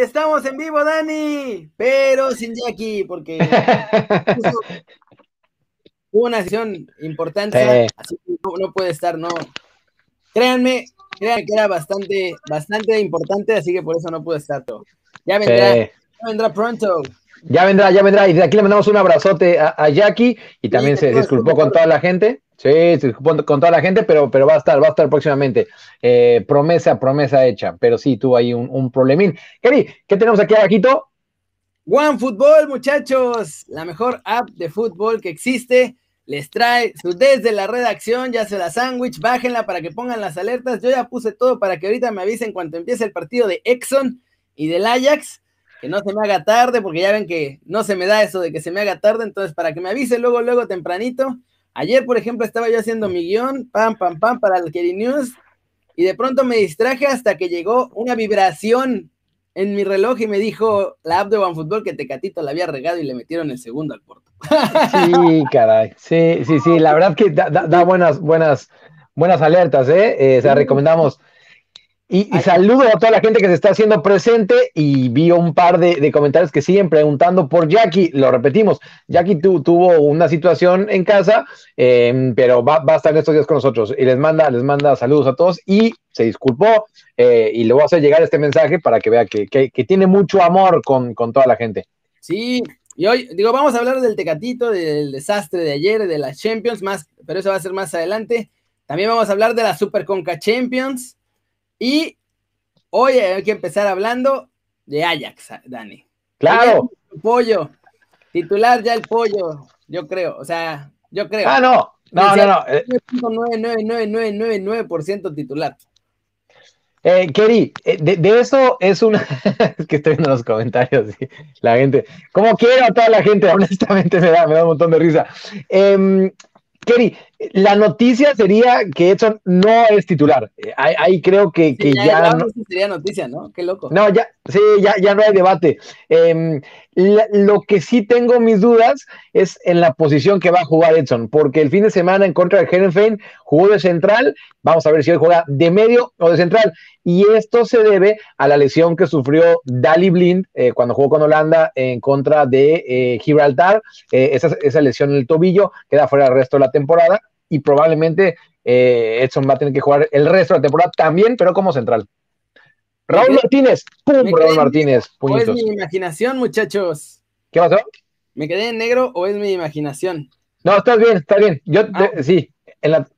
Estamos en vivo, Dani, pero sin Jackie, porque hubo una sesión importante, así que no, puede estar, no. Créanme, créanme que era bastante, bastante importante, así que por eso no pude estar todo. Ya vendrá, ya vendrá pronto. Ya vendrá, ya vendrá. Y de aquí le mandamos un abrazote a, Jackie y también se disculpó con toda la gente. Sí, se disculpó con toda la gente, pero, pero va a estar, va a estar próximamente. Eh, promesa, promesa hecha. Pero sí, tuvo ahí un, un problemín. ¿qué tenemos aquí abajito? One Football, muchachos, la mejor app de fútbol que existe. Les trae su desde la redacción, ya se la sándwich, bájenla para que pongan las alertas. Yo ya puse todo para que ahorita me avisen cuando empiece el partido de Exxon y del Ajax que no se me haga tarde, porque ya ven que no se me da eso de que se me haga tarde, entonces para que me avise luego, luego tempranito. Ayer, por ejemplo, estaba yo haciendo mi guion, pam, pam, pam, para el Kerry News, y de pronto me distraje hasta que llegó una vibración en mi reloj y me dijo la app de OneFootball que Tecatito la había regado y le metieron el segundo al porto. Sí, caray, sí, sí, sí, la verdad que da, buenas, buenas, buenas alertas, ¿eh? eh o sea, recomendamos y, saludo a toda la gente que se está haciendo presente y vi un par de, comentarios que siguen preguntando por Jackie. Lo repetimos, Jackie tuvo una situación en casa, em, pero va, a estar en estos días con nosotros y les manda, les manda saludos a todos y se disculpó eh, y le voy a hacer llegar este mensaje para que vea que, tiene mucho amor con, toda la gente. Sí, y hoy, digo, vamos a hablar del Tecatito, del desastre de ayer, de las Champions, más, pero eso va a ser más adelante. También vamos a hablar de la Super Conca Champions y hoy hay que empezar hablando de Ajax, Dani. Claro. pollo. Titular ya el pollo, yo creo. O sea, yo creo. Ah, no. No, no, no. 9.99999% titular. Eh, Kerry, eh, de, eso es una. es que estoy viendo los comentarios, la gente. Como quiero a toda la gente, honestamente me da, me da un montón de risa. Eh, Kerry, la noticia sería que Edson no es titular. Eh, ahí, creo que, ya. no... sería noticia, ¿no? Qué loco. No, ya, sí, ya, ya no hay debate. Em, lo que sí tengo mis dudas es en la posición que va a jugar Edson, porque el fin de semana en contra de Herenfein jugó de central. Vamos a ver si hoy juega de medio o de central. Y esto se debe a la lesión que sufrió Dali Blind eh, cuando jugó con Holanda en contra de eh, Gibraltar. esa, esa lesión en el tobillo queda fuera el resto de la temporada y probablemente eh, Edson va a tener que jugar el resto de la temporada también, pero como central. Raúl Martínez, ¡pum! Raúl Martínez, ¿O es mi imaginación, muchachos? ¿Qué pasó? ¿Me quedé en negro o es mi imaginación? No, estás bien, estás bien. Yo, ah. sí, en la...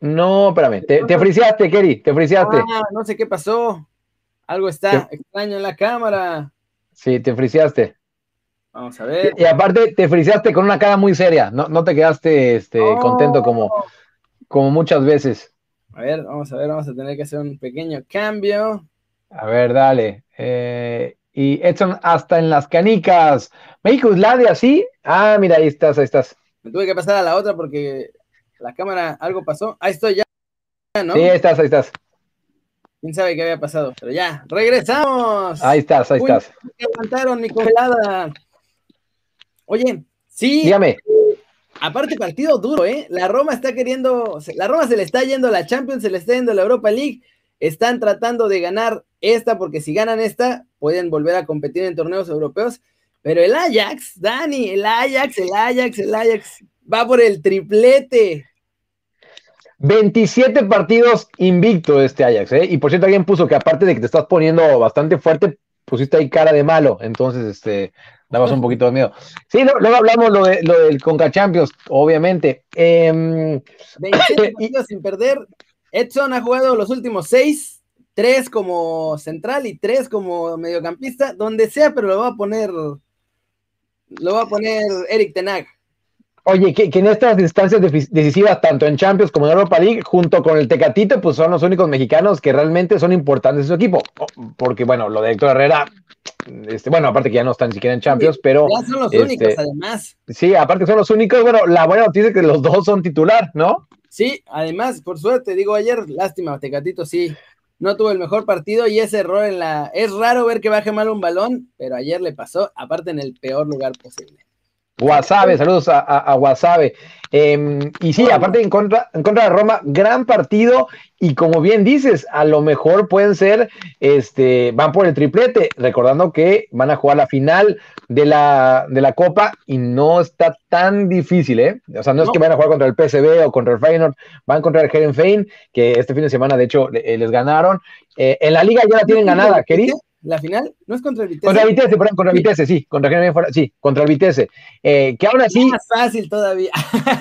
No, espérame, te, te friseaste, Kerry, te friseaste. Ah, no sé qué pasó. Algo está extraño en la cámara. Sí, te friseaste. Vamos a ver. Y, aparte te friseaste con una cara muy seria, no, no te quedaste este, contento como, como muchas veces. A ver, vamos a ver, vamos a tener que hacer un pequeño cambio. A ver, dale. Eh, y Edson, hasta en las canicas. México Islandia, ¿sí? Ah, mira, ahí estás, ahí estás. Me tuve que pasar a la otra porque la cámara, algo pasó. Ahí estoy ya, ¿no? Sí, ahí estás, ahí estás. Quién sabe qué había pasado, pero ya, regresamos. Ahí estás, ahí estás. Me aguantaron mi congelada. Oye, sí. Dígame. Aparte, partido duro, ¿eh? La Roma está queriendo, la Roma se le está yendo a la Champions, se le está yendo a la Europa League. Están tratando de ganar esta, porque si ganan esta, pueden volver a competir en torneos europeos. Pero el Ajax, Dani, el Ajax, el Ajax, el Ajax, va por el triplete. 27 partidos invicto este Ajax, ¿eh? Y por cierto, alguien puso que aparte de que te estás poniendo bastante fuerte, pusiste ahí cara de malo. Entonces, este, dabas un poquito de miedo. Sí, luego hablamos lo, de, lo del Conca Champions, obviamente. Eh, partidos sin perder. Edson ha jugado los últimos seis, tres como central y tres como mediocampista, donde sea, pero lo va a poner, lo va a poner Eric Tenag. Oye, que, en estas instancias decisivas, tanto en Champions como en Europa League, junto con el Tecatito, pues son los únicos mexicanos que realmente son importantes en su equipo. Porque, bueno, lo de Héctor Herrera, este, bueno, aparte que ya no están ni siquiera en Champions, pero. Ya son los únicos, este, además. Sí, aparte son los únicos. Bueno, la buena noticia es que los dos son titular, ¿no? Sí, además, por suerte, digo ayer, lástima, Tecatito sí, no tuvo el mejor partido y ese error en la. Es raro ver que baje mal un balón, pero ayer le pasó, aparte en el peor lugar posible. Wasabe, saludos a, a, Wasabe. Em, y sí, aparte en contra, en contra de Roma, gran partido. Y como bien dices, a lo mejor pueden ser, este, van por el triplete, recordando que van a jugar la final de la, de la Copa y no está tan difícil, ¿eh? O sea, no, es que vayan a jugar contra el PSV o contra el Feyenoord, van contra el Herenfein, que este fin de semana, de hecho, les ganaron. Eh, en la liga ya la tienen ganada, querido. ¿La final? ¿No es contra el Vitesse? Contra el Vitesse, perdón, contra el Vitesse, sí, contra sí, contra el Vitesse. Eh, que ahora sí. Es más fácil todavía.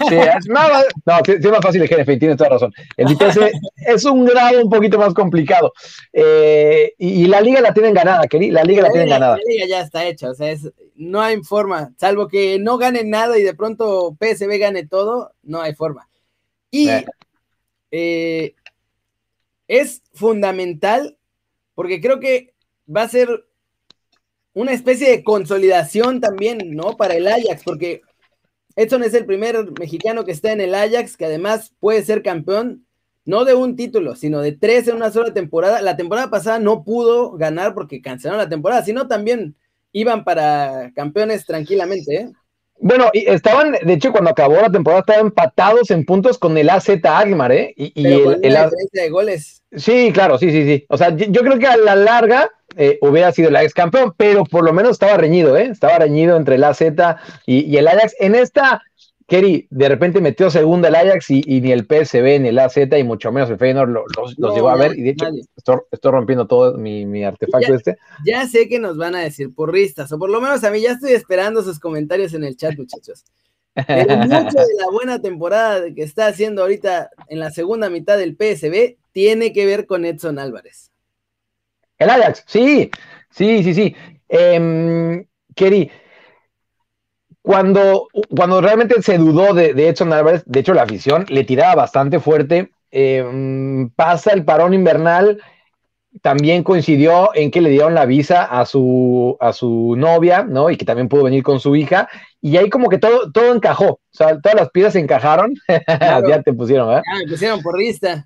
Sí, es más, no, sí, es más fácil el tienes toda razón. El Vitesse es un grado un poquito más complicado. Eh, y, la liga la tienen ganada, querido, la liga la, tienen ganada. La liga ya está hecha, o sea, es, no hay forma, salvo que no gane nada y de pronto PSV gane todo, no hay forma. Y eh. es fundamental, porque creo que va a ser una especie de consolidación también, ¿no? Para el Ajax, porque Edson es el primer mexicano que está en el Ajax, que además puede ser campeón, no de un título, sino de tres en una sola temporada. La temporada pasada no pudo ganar porque cancelaron la temporada, sino también iban para campeones tranquilamente, ¿eh? Bueno, y estaban, de hecho, cuando acabó la temporada, estaban empatados en puntos con el AZ Agmar, ¿eh? Y, el, diferencia de goles. Sí, claro, sí, sí, sí. O sea, yo, creo que a la larga eh, hubiera sido el ex campeón, pero por lo menos estaba reñido, ¿eh? Estaba reñido entre el AZ y, y el Ajax. En esta Kerry de repente metió segunda el Ajax y, ni el PSV ni el AZ y mucho menos el Feyenoord los, llegó a ver y de hecho estoy, rompiendo todo mi, artefacto este. Ya sé que nos van a decir porristas o por lo menos a mí ya estoy esperando sus comentarios en el chat muchachos. Pero mucho de la buena temporada que está haciendo ahorita en la segunda mitad del PSV tiene que ver con Edson Álvarez. El Ajax, sí, sí, sí, sí. Eh, Kerry, cuando, cuando realmente se dudó de, Edson Álvarez, de hecho la afición le tiraba bastante fuerte, eh, pasa el parón invernal, también coincidió en que le dieron la visa a su, a su novia, ¿no? Y que también pudo venir con su hija, y ahí como que todo, todo encajó, o sea, todas las piezas encajaron, ya te pusieron, ¿verdad? Ah, me pusieron por lista.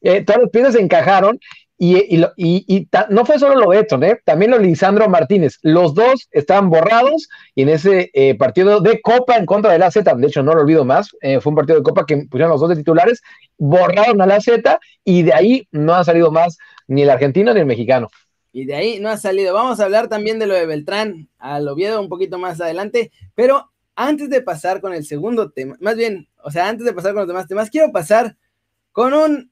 Eh, todas las piezas encajaron y, no fue solo lo Edson, ¿eh? también lo Lisandro Martínez. Los dos estaban borrados y en ese eh, partido de Copa en contra de la Z, de hecho no lo olvido más, eh, fue un partido de Copa que pusieron los dos de titulares, borraron a la Z y de ahí no ha salido más ni el argentino ni el mexicano. Y de ahí no ha salido. Vamos a hablar también de lo de Beltrán, al Oviedo un poquito más adelante, pero antes de pasar con el segundo tema, más bien, o sea, antes de pasar con los demás temas, quiero pasar con un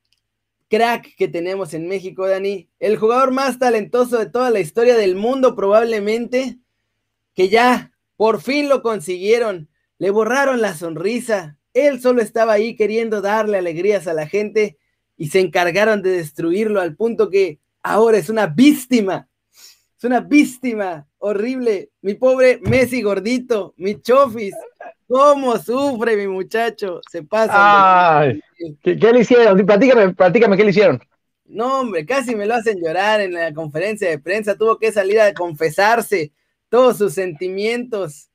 crack que tenemos en México, Dani. El jugador más talentoso de toda la historia del mundo, probablemente, que ya por fin lo consiguieron. Le borraron la sonrisa. Él solo estaba ahí queriendo darle alegrías a la gente y se encargaron de destruirlo al punto que ahora es una víctima. Es una víctima horrible. Mi pobre Messi gordito, mi chofis. ¿Cómo sufre mi muchacho? Se pasa. ¿qué, le hicieron? Platícame, platícame, ¿qué le hicieron? No, hombre, casi me lo hacen llorar en la conferencia de prensa. Tuvo que salir a confesarse todos sus sentimientos,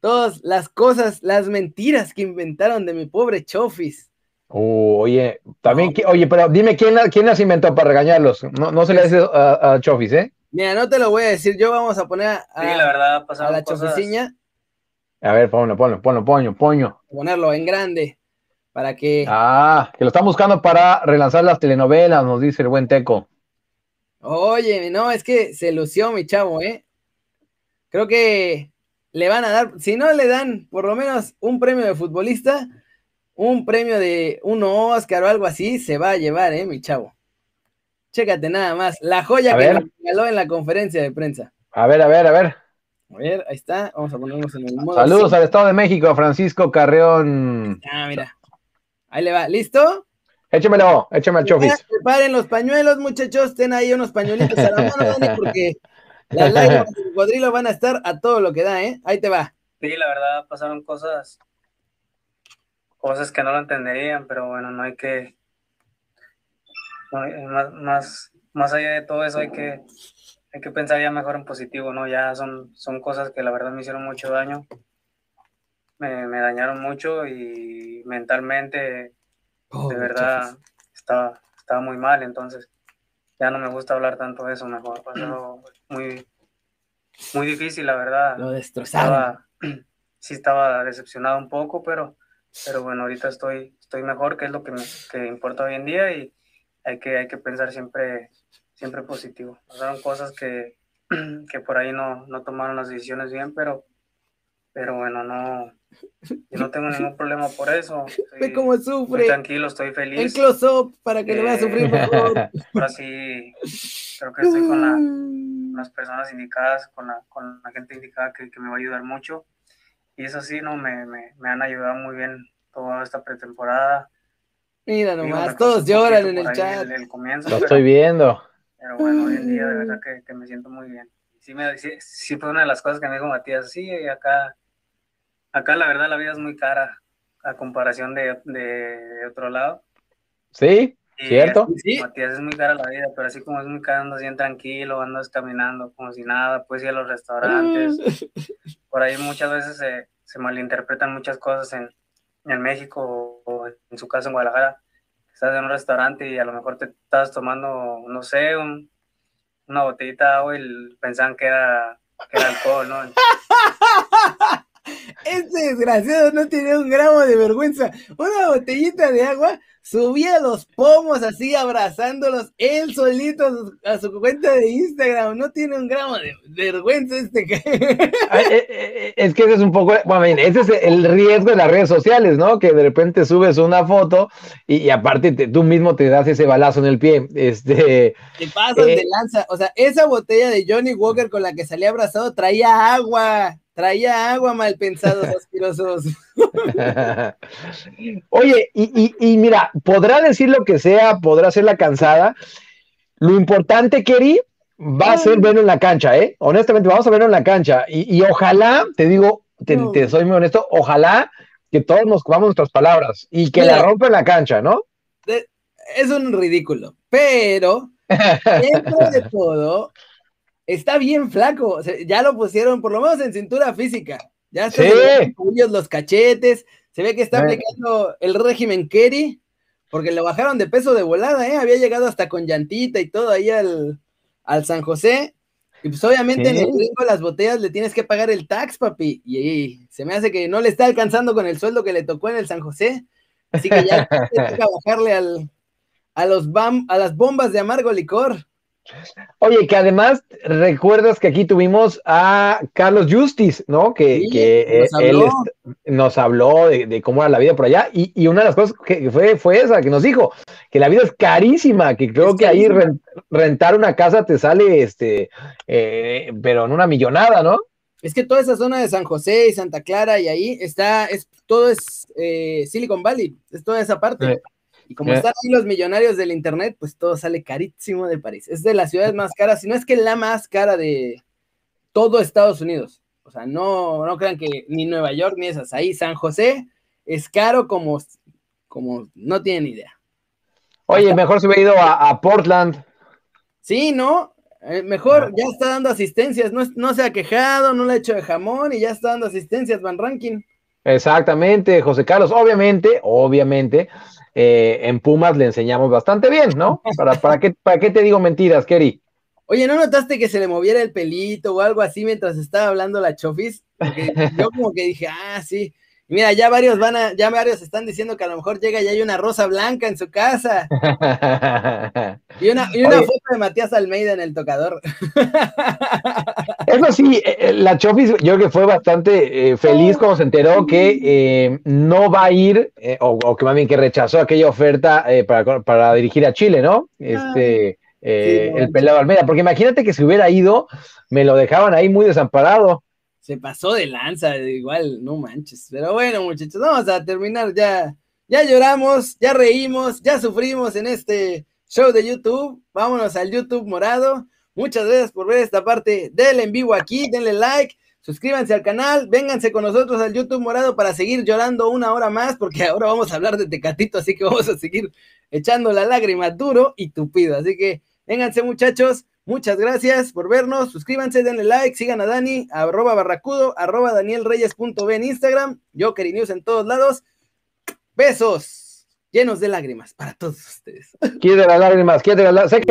todas las cosas, las mentiras que inventaron de mi pobre Chofis. Uh, oye, también, oye, pero dime quién, quién las inventó para regañarlos. No, no se le hace a, Chofis, ¿eh? Mira, no te lo voy a decir. Yo vamos a poner a, la, verdad, a la Chofisiña a ver, ponlo, ponlo, ponlo, poño, poño. Ponerlo en grande para que. Ah, que lo están buscando para relanzar las telenovelas, nos dice el buen Teco. Oye, no, es que se lució mi chavo, ¿eh? Creo que le van a dar, si no le dan por lo menos un premio de futbolista, un premio de un Oscar o algo así, se va a llevar, ¿eh, mi chavo? Chécate nada más, la joya que me regaló en la conferencia de prensa. A ver, a ver, a ver. A ver, ahí está. Vamos a ponernos en el modo. Saludos al Estado de México, Francisco Carreón. Ah, mira. Ahí le va. ¿Listo? Échemelo, échame al chofis. Preparen los pañuelos, muchachos. Ten ahí unos pañuelitos a la mano, Dani, porque las lágrimas del cuadrilo van a estar a todo lo que da, ¿eh? Ahí te va. Sí, la verdad, pasaron cosas. Cosas que no lo entenderían, pero bueno, no hay que. más, más, más allá de todo eso, hay que hay que pensar ya mejor en positivo, ¿no? Ya son, son cosas que la verdad me hicieron mucho daño, me, dañaron mucho y mentalmente, de verdad, estaba, estaba muy mal, entonces ya no me gusta hablar tanto de eso, mejor pasó muy, muy difícil, la verdad. Lo destrozaron. sí estaba decepcionado un poco, pero, pero bueno, ahorita estoy, estoy mejor, que es lo que me que importa hoy en día y hay que, hay que pensar siempre, siempre positivo. Pasaron cosas que, que por ahí no, no tomaron las decisiones bien, pero, pero bueno, no, yo no tengo ningún problema por eso. Ve cómo sufre. tranquilo, estoy feliz. En close-up para que le vaya a sufrir mejor. Ahora sí, creo que estoy con, las personas indicadas, con la, con la gente indicada que, que, me va a ayudar mucho. Y eso sí, no, me, me, me han ayudado muy bien toda esta pretemporada. Mira nomás, todos lloran en el chat. Lo estoy viendo. Pero bueno, hoy en día de verdad que, que me siento muy bien. Sí, me, sí, sí, fue una de las cosas que me dijo Matías, sí, acá acá la verdad la vida es muy cara a comparación de, de otro lado. Sí, ¿cierto? Sí. Matías es muy cara la vida, pero así como es muy cara, andas bien tranquilo, andas caminando como si nada, puedes ir a los restaurantes. Por ahí muchas veces se, se malinterpretan muchas cosas en, en México o en su caso en Guadalajara. Estás en un restaurante y a lo mejor te estás tomando, no sé, un, una botellita de agua y pensaban que era, que era alcohol, ¿no? Este desgraciado no tiene un gramo de vergüenza. Una botellita de agua, subía los pomos así abrazándolos, él solito a su, cuenta de Instagram. No tiene un gramo de vergüenza este. Eh, eh, eh, es que ese es un poco, bueno, ese es el riesgo de las redes sociales, ¿no? Que de repente subes una foto y, aparte tú mismo te das ese balazo en el pie. Este. Te pasas de lanza. O sea, esa botella de Johnny Walker con la que salía abrazado traía agua. Traía agua mal pensados, asquerosos. Oye, y, mira, podrá decir lo que sea, podrá ser la cansada. Lo importante, Keri, va a ser verlo en la cancha, ¿eh? Honestamente, vamos a verlo en la cancha. Y, ojalá, te digo, te, soy muy honesto, ojalá que todos nos comamos nuestras palabras y que la rompa en la cancha, ¿no? Es un ridículo, pero dentro de todo, está bien flaco. ya lo pusieron, por lo menos en cintura física. Ya se ven los cachetes. Se ve que está aplicando el régimen Kerry, porque lo bajaron de peso de volada, ¿eh? Había llegado hasta con llantita y todo ahí al, San José. Y pues obviamente en el gringo las botellas le tienes que pagar el tax, papi. Y, se me hace que no le está alcanzando con el sueldo que le tocó en el San José. Así que ya que bajarle al, a, los bam, a las bombas de amargo licor. Oye, que además recuerdas que aquí tuvimos a Carlos Justice, ¿no? Que, él nos habló de, cómo era la vida por allá y, una de las cosas que fue, fue esa, que nos dijo, que la vida es carísima, que creo que ahí rentar una casa te sale, este, eh, pero en una millonada, ¿no? Es que toda esa zona de San José y Santa Clara y ahí está, es, todo es eh, Silicon Valley, es toda esa parte. Y como están ahí los millonarios del internet, pues todo sale carísimo de París. Es de las ciudades más caras, si no es que la más cara de todo Estados Unidos. O sea, no, no crean que ni Nueva York ni esas. Ahí San José es caro como, como no tienen idea. Oye, mejor se hubiera ido a, Portland. Sí, ¿no? Eh, mejor ya está dando asistencias, no, no se ha quejado, no le ha hecho de jamón y ya está dando asistencias Van Ranking. Exactamente, José Carlos. Obviamente, obviamente, eh, en Pumas le enseñamos bastante bien, ¿no? ¿Para, para, qué, ¿Para qué te digo mentiras, Kerry? Oye, ¿no notaste que se le moviera el pelito o algo así mientras estaba hablando la Chofis? yo como que dije, ah, sí, Mira, ya varios van a, ya varios están diciendo que a lo mejor llega y hay una rosa blanca en su casa. y una, y una foto de Matías Almeida en el tocador. Eso sí, eh, eh, la Chofis yo creo que fue bastante eh, feliz cuando se enteró que no va a ir, o, que más bien que rechazó aquella oferta para, para, dirigir a Chile, ¿no? Este, el pelado Almeida, porque imagínate que si hubiera ido, me lo dejaban ahí muy desamparado se pasó de lanza, igual, no manches. Pero bueno, muchachos, vamos a terminar ya. Ya lloramos, ya reímos, ya sufrimos en este show de YouTube. Vámonos al YouTube morado. Muchas gracias por ver esta parte del en vivo aquí. Denle like, suscríbanse al canal, vénganse con nosotros al YouTube morado para seguir llorando una hora más, porque ahora vamos a hablar de Tecatito, así que vamos a seguir echando la lágrima duro y tupido. Así que vénganse, muchachos. Muchas gracias por vernos. Suscríbanse, denle like, sigan a Dani, arroba barracudo, arroba danielreyes.b en Instagram, yo News en todos lados. Besos llenos de lágrimas para todos ustedes. Quiere las lágrimas, quiere las lágrimas.